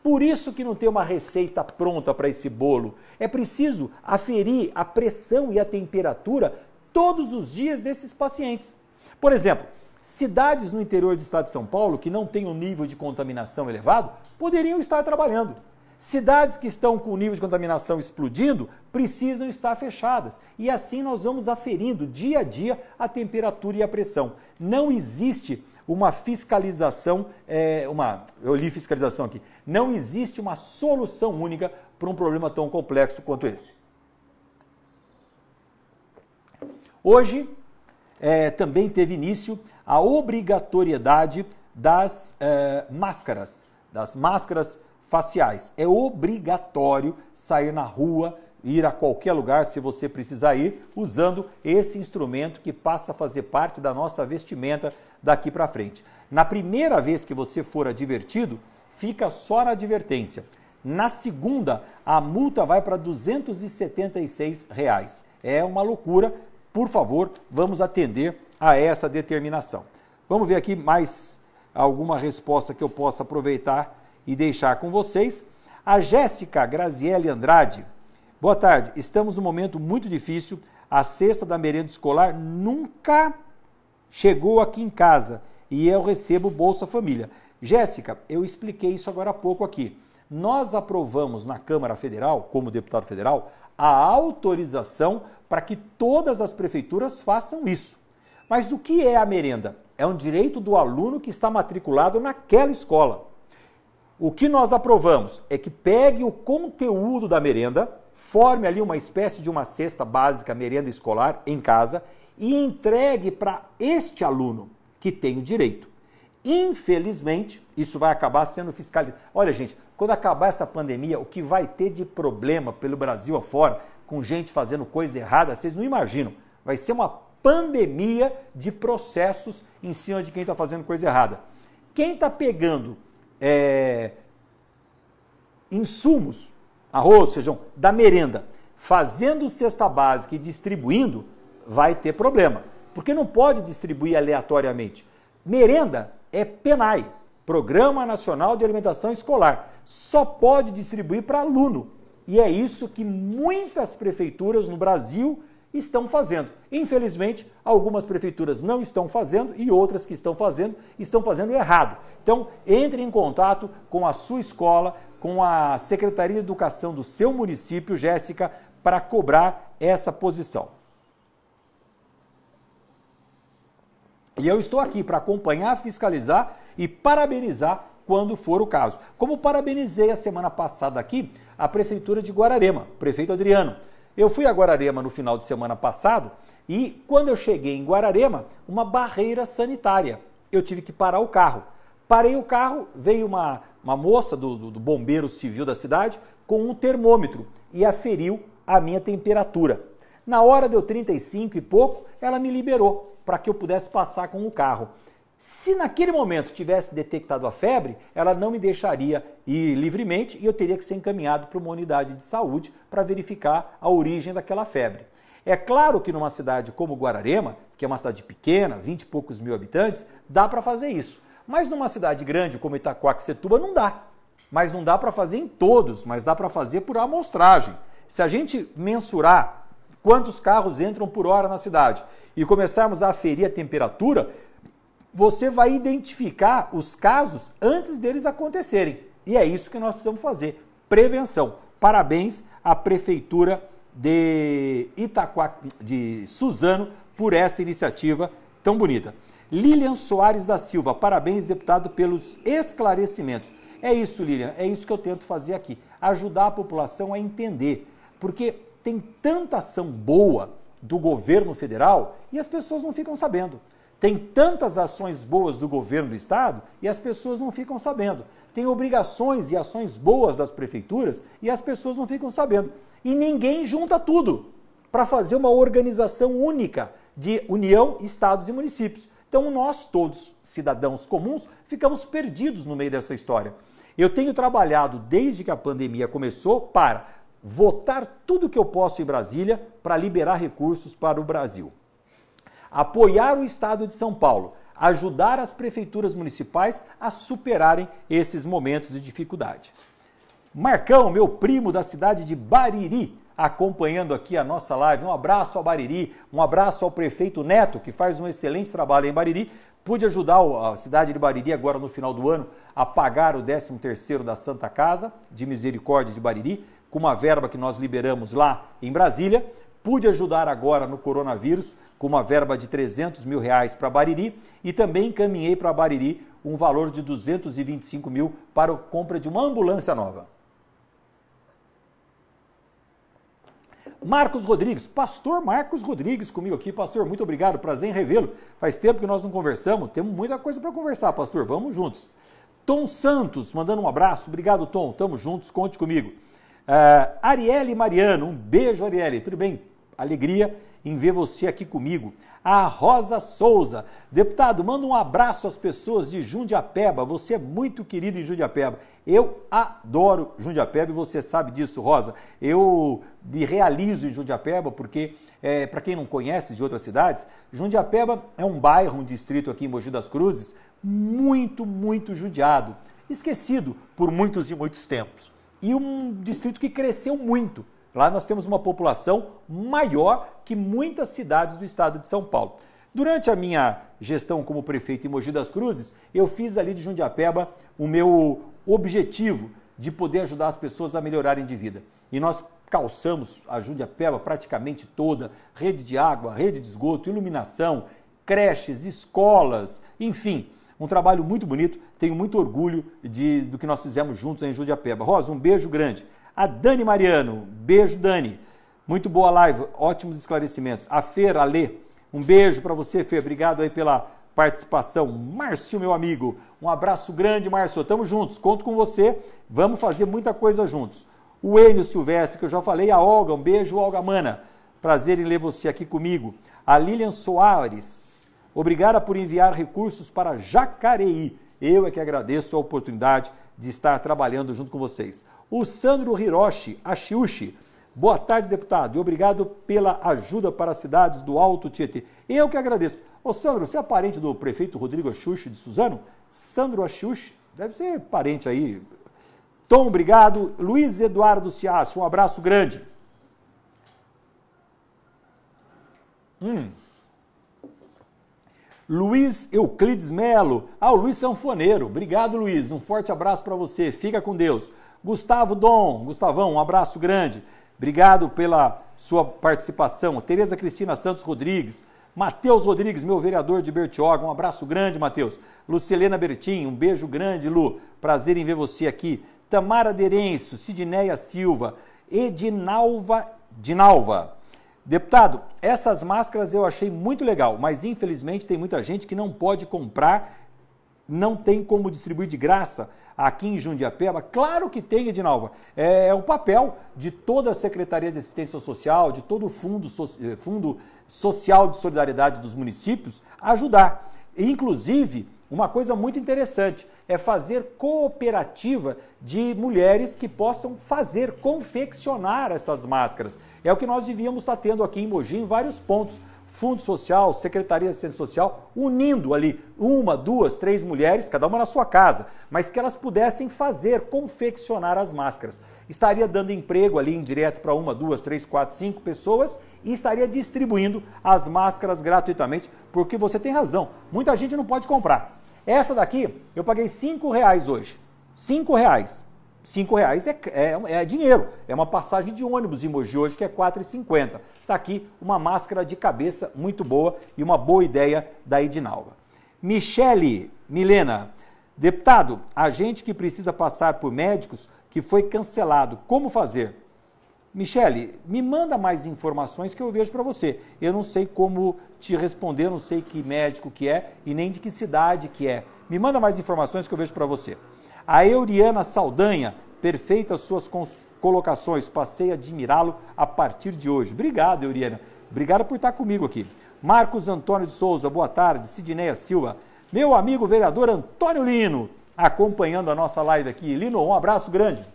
Por isso que não tem uma receita pronta para esse bolo. É preciso aferir a pressão e a temperatura todos os dias desses pacientes. Por exemplo, cidades no interior do estado de São Paulo que não têm um nível de contaminação elevado poderiam estar trabalhando. Cidades que estão com o nível de contaminação explodindo precisam estar fechadas. E assim nós vamos aferindo dia a dia a temperatura e a pressão. Não existe uma fiscalização, é, uma, eu li fiscalização aqui, não existe uma solução única para um problema tão complexo quanto esse. Hoje é, também teve início a obrigatoriedade das é, máscaras, das máscaras faciais. É obrigatório sair na rua, ir a qualquer lugar, se você precisar ir, usando esse instrumento que passa a fazer parte da nossa vestimenta daqui para frente. Na primeira vez que você for advertido, fica só na advertência. Na segunda, a multa vai para 276 reais. É uma loucura. Por favor, vamos atender a essa determinação. Vamos ver aqui mais alguma resposta que eu possa aproveitar e deixar com vocês. A Jéssica Graziele Andrade. Boa tarde. Estamos num momento muito difícil. A cesta da merenda escolar nunca chegou aqui em casa e eu recebo Bolsa Família. Jéssica, eu expliquei isso agora há pouco aqui. Nós aprovamos na Câmara Federal, como deputado federal, a autorização para que todas as prefeituras façam isso. Mas o que é a merenda? É um direito do aluno que está matriculado naquela escola. O que nós aprovamos é que pegue o conteúdo da merenda, forme ali uma espécie de uma cesta básica merenda escolar em casa e entregue para este aluno que tem o direito. Infelizmente, isso vai acabar sendo fiscalizado. Olha, gente, quando acabar essa pandemia, o que vai ter de problema pelo Brasil afora, com gente fazendo coisa errada, vocês não imaginam. Vai ser uma pandemia de processos em cima de quem está fazendo coisa errada. Quem está pegando é, insumos, arroz, feijão, da merenda, fazendo cesta básica e distribuindo, vai ter problema. Porque não pode distribuir aleatoriamente. Merenda é PENAI, Programa Nacional de Alimentação Escolar. Só pode distribuir para aluno. E é isso que muitas prefeituras no Brasil estão fazendo. Infelizmente, algumas prefeituras não estão fazendo e outras que estão fazendo estão fazendo errado. Então, entre em contato com a sua escola, com a Secretaria de Educação do seu município, Jéssica, para cobrar essa posição. E eu estou aqui para acompanhar, fiscalizar e parabenizar quando for o caso. Como parabenizei a semana passada aqui a Prefeitura de Guararema, prefeito Adriano. Eu fui a Guararema no final de semana passado e quando eu cheguei em Guararema, uma barreira sanitária. Eu tive que parar o carro. Parei o carro, veio uma, uma moça do, do, do bombeiro civil da cidade com um termômetro e aferiu a minha temperatura. Na hora deu 35 e pouco, ela me liberou para que eu pudesse passar com o carro. Se naquele momento tivesse detectado a febre, ela não me deixaria ir livremente e eu teria que ser encaminhado para uma unidade de saúde para verificar a origem daquela febre. É claro que numa cidade como Guararema, que é uma cidade pequena, 20 e poucos mil habitantes, dá para fazer isso. Mas numa cidade grande como Itacoaxetuba não dá. Mas não dá para fazer em todos, mas dá para fazer por amostragem. Se a gente mensurar quantos carros entram por hora na cidade e começarmos a aferir a temperatura, você vai identificar os casos antes deles acontecerem. E é isso que nós precisamos fazer: prevenção. Parabéns à Prefeitura de Itaquá, de Suzano, por essa iniciativa tão bonita. Lilian Soares da Silva, parabéns, deputado, pelos esclarecimentos. É isso, Lilian, é isso que eu tento fazer aqui, ajudar a população a entender, porque tem tanta ação boa do governo federal e as pessoas não ficam sabendo. Tem tantas ações boas do governo do estado e as pessoas não ficam sabendo. Tem obrigações e ações boas das prefeituras e as pessoas não ficam sabendo. E ninguém junta tudo para fazer uma organização única de União, estados e municípios. Então, nós todos, cidadãos comuns, ficamos perdidos no meio dessa história. Eu tenho trabalhado desde que a pandemia começou para votar tudo que eu posso em Brasília para liberar recursos para o Brasil. Apoiar o Estado de São Paulo, ajudar as prefeituras municipais a superarem esses momentos de dificuldade. Marcão, meu primo da cidade de Bariri, acompanhando aqui a nossa live. Um abraço ao Bariri, um abraço ao prefeito Neto, que faz um excelente trabalho em Bariri. Pude ajudar a cidade de Bariri agora no final do ano a pagar o 13º da Santa Casa de Misericórdia de Bariri, com uma verba que nós liberamos lá em Brasília. Pude ajudar agora no coronavírus com uma verba de 300 mil reais para Bariri e também encaminhei para Bariri um valor de 225 mil para a compra de uma ambulância nova. Marcos Rodrigues, pastor Marcos Rodrigues comigo aqui. Pastor, muito obrigado, prazer em revê-lo. Faz tempo que nós não conversamos, temos muita coisa para conversar, pastor. Vamos juntos. Tom Santos, mandando um abraço. Obrigado, Tom. Tamo juntos, conte comigo. Uh, Arielle Mariano, um beijo, Arielle. Tudo bem? Alegria em ver você aqui comigo. A Rosa Souza, deputado, manda um abraço às pessoas de Jundiapeba. Você é muito querido em Jundiapeba. Eu adoro Jundiapeba e você sabe disso, Rosa. Eu me realizo em Jundiapeba porque, é, para quem não conhece de outras cidades, Jundiapeba é um bairro, um distrito aqui em Mogi das Cruzes, muito, muito judiado, esquecido por muitos e muitos tempos. E um distrito que cresceu muito. Lá nós temos uma população maior que muitas cidades do estado de São Paulo. Durante a minha gestão como prefeito em Mogi das Cruzes, eu fiz ali de Jundiapeba o meu objetivo de poder ajudar as pessoas a melhorarem de vida. E nós calçamos a Jundiapeba praticamente toda, rede de água, rede de esgoto, iluminação, creches, escolas, enfim, um trabalho muito bonito. Tenho muito orgulho de, do que nós fizemos juntos em Jundiapeba. Rosa, um beijo grande. A Dani Mariano, beijo Dani. Muito boa live, ótimos esclarecimentos. A Feira, a Lê, um beijo para você, Fê. Obrigado aí pela participação. Márcio, meu amigo, um abraço grande, Márcio. Tamo juntos, conto com você. Vamos fazer muita coisa juntos. O Enio Silvestre, que eu já falei, a Olga, um beijo, Olga Mana. Prazer em ler você aqui comigo. A Lilian Soares, obrigada por enviar recursos para Jacareí. Eu é que agradeço a oportunidade de estar trabalhando junto com vocês. O Sandro Hiroshi Ashiushi. Boa tarde, deputado, e obrigado pela ajuda para as cidades do Alto Tietê. Eu que agradeço. Ô, Sandro, você é parente do prefeito Rodrigo Ashiushi de Suzano? Sandro Ashiushi, deve ser parente aí. Tom, obrigado. Luiz Eduardo Ciassi, um abraço grande. Hum. Luiz Euclides Melo. Ah, o Luiz Sanfoneiro. Obrigado, Luiz. Um forte abraço para você. Fica com Deus. Gustavo Dom, Gustavão, um abraço grande. Obrigado pela sua participação. Tereza Cristina Santos Rodrigues. Matheus Rodrigues, meu vereador de Bertioga, um abraço grande, Matheus. Lucilena Bertin, um beijo grande, Lu. Prazer em ver você aqui. Tamara Derenço, Sidneia Silva, Edinalva Dinalva. Deputado, essas máscaras eu achei muito legal, mas infelizmente tem muita gente que não pode comprar, não tem como distribuir de graça aqui em Jundiapeba? Claro que tem, Edinalva. É, é o papel de toda a Secretaria de Assistência Social, de todo o Fundo, eh, Fundo Social de Solidariedade dos municípios ajudar. Inclusive, uma coisa muito interessante, é fazer cooperativa de mulheres que possam fazer, confeccionar essas máscaras. É o que nós devíamos estar tendo aqui em Mogi em vários pontos. Fundo Social, Secretaria de Ciência Social, unindo ali uma, duas, três mulheres, cada uma na sua casa, mas que elas pudessem fazer, confeccionar as máscaras. Estaria dando emprego ali em direto para uma, duas, três, quatro, cinco pessoas e estaria distribuindo as máscaras gratuitamente, porque você tem razão, muita gente não pode comprar. Essa daqui eu paguei cinco reais hoje. Cinco reais. Cinco reais é, é, é, dinheiro. É uma passagem de ônibus em Mogi hoje que é R$ 4,50. Está aqui uma máscara de cabeça muito boa e uma boa ideia da Edinalva. Michele Milena, deputado, a gente que precisa passar por médicos que foi cancelado, como fazer? Michele, me manda mais informações que eu vejo para você. Eu não sei como te responder, não sei que médico que é e nem de que cidade que é. Me manda mais informações que eu vejo para você. A Euriana Saldanha, perfeitas suas colocações, passei a admirá-lo a partir de hoje. Obrigado, Euriana. Obrigado por estar comigo aqui. Marcos Antônio de Souza, boa tarde. Sidneia Silva. Meu amigo vereador Antônio Lino, acompanhando a nossa live aqui. Lino, um abraço grande.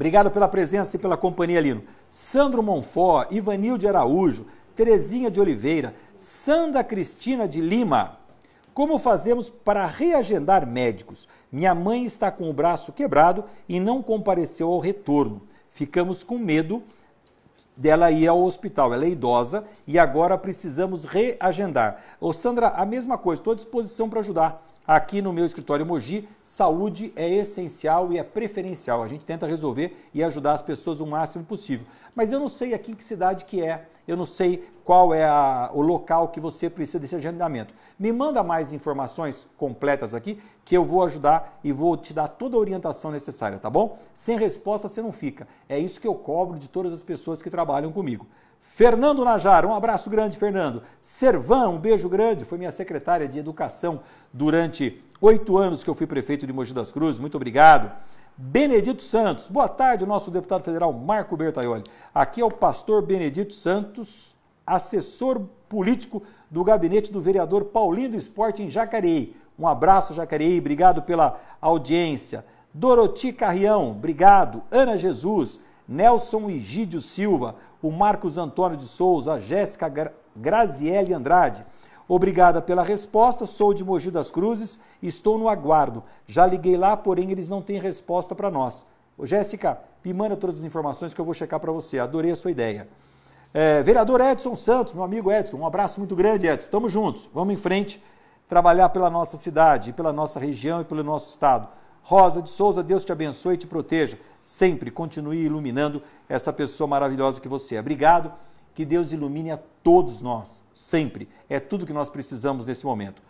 Obrigado pela presença e pela companhia, Lino. Sandro Monfó, Ivanilde Araújo, Terezinha de Oliveira, Sandra Cristina de Lima, como fazemos para reagendar médicos? Minha mãe está com o braço quebrado e não compareceu ao retorno. Ficamos com medo dela ir ao hospital. Ela é idosa e agora precisamos reagendar. Ô Sandra, a mesma coisa, estou à disposição para ajudar. Aqui no meu escritório Mogi, saúde é essencial e é preferencial. A gente tenta resolver e ajudar as pessoas o máximo possível. Mas eu não sei aqui em que cidade que é, eu não sei qual é a, o local que você precisa desse agendamento. Me manda mais informações completas aqui que eu vou ajudar e vou te dar toda a orientação necessária, tá bom? Sem resposta você não fica. É isso que eu cobro de todas as pessoas que trabalham comigo. Fernando Najar, um abraço grande, Fernando. Servão, um beijo grande, foi minha secretária de educação durante oito anos que eu fui prefeito de Mogi das Cruzes, muito obrigado. Benedito Santos, boa tarde, nosso deputado federal Marco Bertaioli. Aqui é o pastor Benedito Santos, assessor político do gabinete do vereador Paulinho do Esporte em Jacareí. Um abraço, Jacareí, obrigado pela audiência. Doroti Carrião, obrigado. Ana Jesus, Nelson Igídio Silva, o Marcos Antônio de Souza, a Jéssica Gra Graziele Andrade. Obrigada pela resposta, sou de Mogi das Cruzes estou no aguardo. Já liguei lá, porém eles não têm resposta para nós. Ô, Jéssica, me manda todas as informações que eu vou checar para você. Adorei a sua ideia. É, vereador Edson Santos, meu amigo Edson, um abraço muito grande, Edson. Estamos juntos, vamos em frente, trabalhar pela nossa cidade, pela nossa região e pelo nosso estado. Rosa de Souza, Deus te abençoe e te proteja. Sempre continue iluminando essa pessoa maravilhosa que você é. Obrigado, que Deus ilumine a todos nós, sempre. É tudo que nós precisamos nesse momento.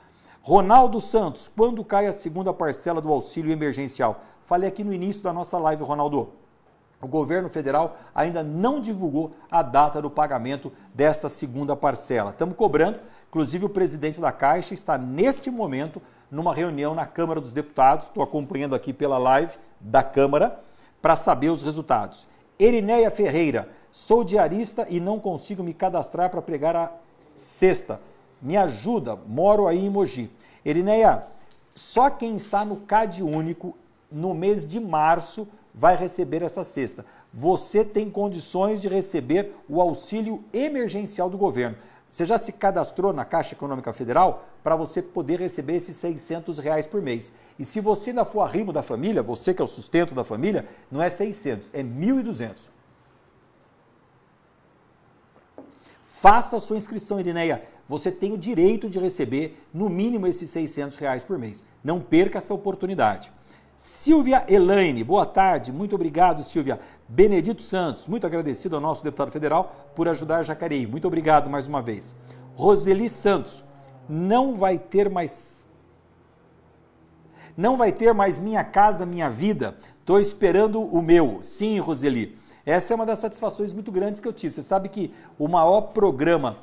Ronaldo Santos, quando cai a segunda parcela do auxílio emergencial? Falei aqui no início da nossa live, Ronaldo. O governo federal ainda não divulgou a data do pagamento desta segunda parcela. Estamos cobrando, inclusive o presidente da Caixa está neste momento numa reunião na Câmara dos Deputados, estou acompanhando aqui pela live da Câmara, para saber os resultados. Erineia Ferreira, sou diarista e não consigo me cadastrar para pregar a sexta. Me ajuda, moro aí em Mogi. Erineia, só quem está no CAD único no mês de março vai receber essa cesta. Você tem condições de receber o auxílio emergencial do governo. Você já se cadastrou na Caixa Econômica Federal para você poder receber esses 600 reais por mês. E se você ainda for arrimo da família, você que é o sustento da família, não é 600, é 1.200. Faça a sua inscrição, Irineia. Você tem o direito de receber no mínimo esses 600 reais por mês. Não perca essa oportunidade. Silvia Elaine, boa tarde, muito obrigado, Silvia. Benedito Santos, muito agradecido ao nosso deputado federal por ajudar Jacareí. Muito obrigado mais uma vez. Roseli Santos, não vai ter mais. Não vai ter mais minha casa, minha vida. Estou esperando o meu. Sim, Roseli. Essa é uma das satisfações muito grandes que eu tive. Você sabe que o maior programa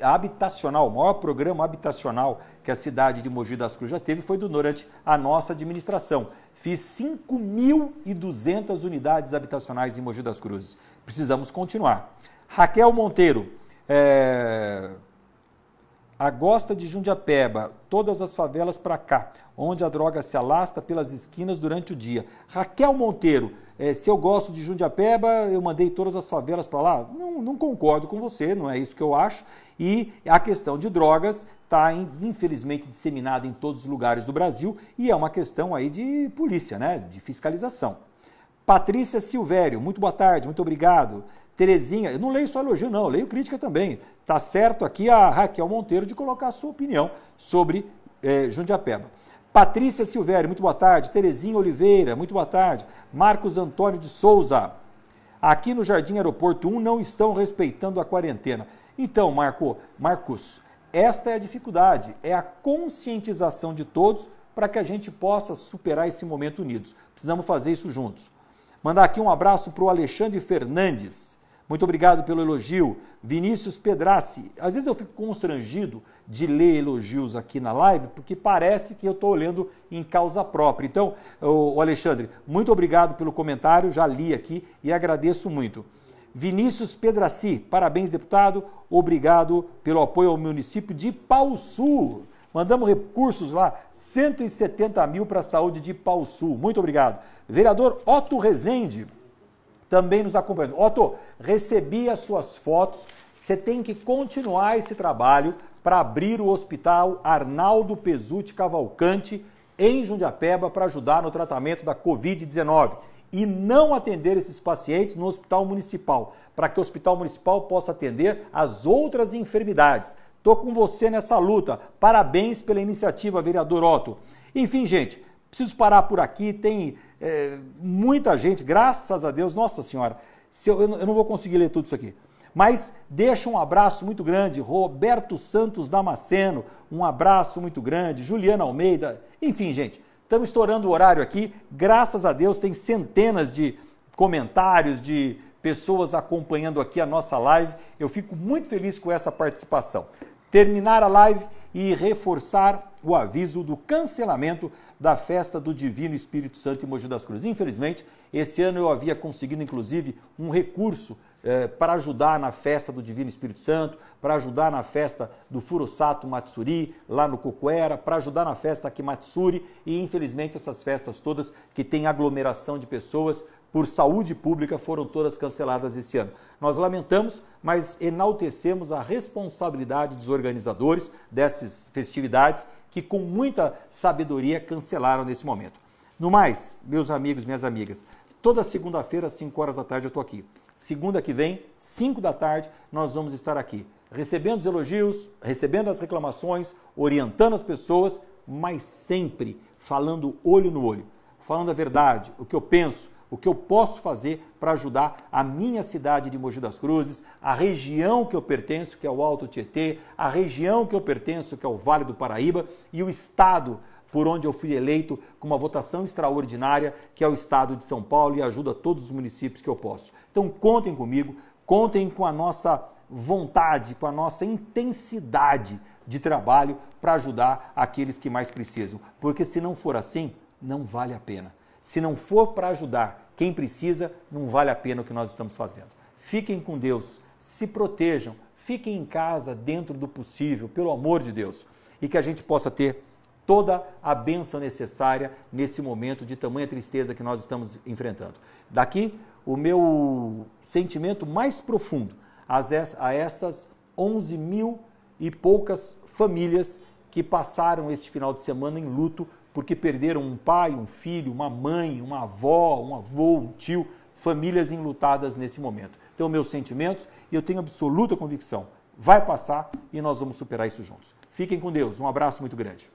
habitacional, o maior programa habitacional que a cidade de Mogi das Cruzes já teve foi durante a nossa administração. Fiz 5.200 unidades habitacionais em Mogi das Cruzes. Precisamos continuar. Raquel Monteiro, é... Agosta de Jundiapeba, todas as favelas para cá, onde a droga se alasta pelas esquinas durante o dia. Raquel Monteiro, é, se eu gosto de Jundiapeba, eu mandei todas as favelas para lá. Não, não, concordo com você, não é isso que eu acho. E a questão de drogas está, infelizmente, disseminada em todos os lugares do Brasil e é uma questão aí de polícia, né? de fiscalização. Patrícia Silvério, muito boa tarde, muito obrigado. Terezinha, eu não leio só elogio, não, eu leio crítica também. Tá certo aqui a Raquel Monteiro de colocar a sua opinião sobre é, Jundiapeba. Patrícia Silvério, muito boa tarde. Terezinha Oliveira, muito boa tarde. Marcos Antônio de Souza. Aqui no Jardim Aeroporto 1 não estão respeitando a quarentena. Então, Marco, Marcos, esta é a dificuldade, é a conscientização de todos para que a gente possa superar esse momento unidos. Precisamos fazer isso juntos. Mandar aqui um abraço para o Alexandre Fernandes. Muito obrigado pelo elogio. Vinícius Pedrassi. Às vezes eu fico constrangido de ler elogios aqui na live, porque parece que eu estou lendo em causa própria. Então, o Alexandre, muito obrigado pelo comentário, já li aqui e agradeço muito. Vinícius Pedrassi, parabéns, deputado. Obrigado pelo apoio ao município de Pau Sul. Mandamos recursos lá, 170 mil para a saúde de Pau Sul. Muito obrigado. Vereador Otto Rezende, também nos acompanhando. Otto, recebi as suas fotos. Você tem que continuar esse trabalho para abrir o Hospital Arnaldo Pesuti Cavalcante em Jundiapeba para ajudar no tratamento da Covid-19 e não atender esses pacientes no hospital municipal, para que o hospital municipal possa atender as outras enfermidades. Estou com você nessa luta. Parabéns pela iniciativa, vereador Otto. Enfim, gente, preciso parar por aqui. Tem é, muita gente, graças a Deus, nossa senhora, eu, eu não vou conseguir ler tudo isso aqui. Mas deixa um abraço muito grande, Roberto Santos Damasceno, um abraço muito grande, Juliana Almeida, enfim, gente, estamos estourando o horário aqui, graças a Deus tem centenas de comentários, de pessoas acompanhando aqui a nossa live, eu fico muito feliz com essa participação. Terminar a live e reforçar o aviso do cancelamento da festa do Divino Espírito Santo em Mogi das Cruzes. Infelizmente, esse ano eu havia conseguido, inclusive, um recurso eh, para ajudar na festa do Divino Espírito Santo, para ajudar na festa do Furusato Matsuri, lá no Cocoera, para ajudar na festa Kimatsuri e, infelizmente, essas festas todas que têm aglomeração de pessoas, por saúde pública, foram todas canceladas esse ano. Nós lamentamos, mas enaltecemos a responsabilidade dos organizadores dessas festividades que, com muita sabedoria, cancelaram nesse momento. No mais, meus amigos, minhas amigas, toda segunda-feira, às 5 horas da tarde, eu estou aqui. Segunda que vem, 5 da tarde, nós vamos estar aqui, recebendo os elogios, recebendo as reclamações, orientando as pessoas, mas sempre falando olho no olho, falando a verdade, o que eu penso, o que eu posso fazer para ajudar a minha cidade de Mogi das Cruzes, a região que eu pertenço, que é o Alto Tietê, a região que eu pertenço, que é o Vale do Paraíba, e o estado por onde eu fui eleito com uma votação extraordinária, que é o estado de São Paulo, e ajuda todos os municípios que eu posso. Então contem comigo, contem com a nossa vontade, com a nossa intensidade de trabalho para ajudar aqueles que mais precisam. Porque se não for assim, não vale a pena. Se não for para ajudar quem precisa, não vale a pena o que nós estamos fazendo. Fiquem com Deus, se protejam, fiquem em casa dentro do possível, pelo amor de Deus, e que a gente possa ter toda a benção necessária nesse momento de tamanha tristeza que nós estamos enfrentando. Daqui, o meu sentimento mais profundo a essas 11 mil e poucas famílias que passaram este final de semana em luto porque perderam um pai, um filho, uma mãe, uma avó, um avô, um tio, famílias enlutadas nesse momento. Então, meus sentimentos, e eu tenho absoluta convicção, vai passar e nós vamos superar isso juntos. Fiquem com Deus, um abraço muito grande.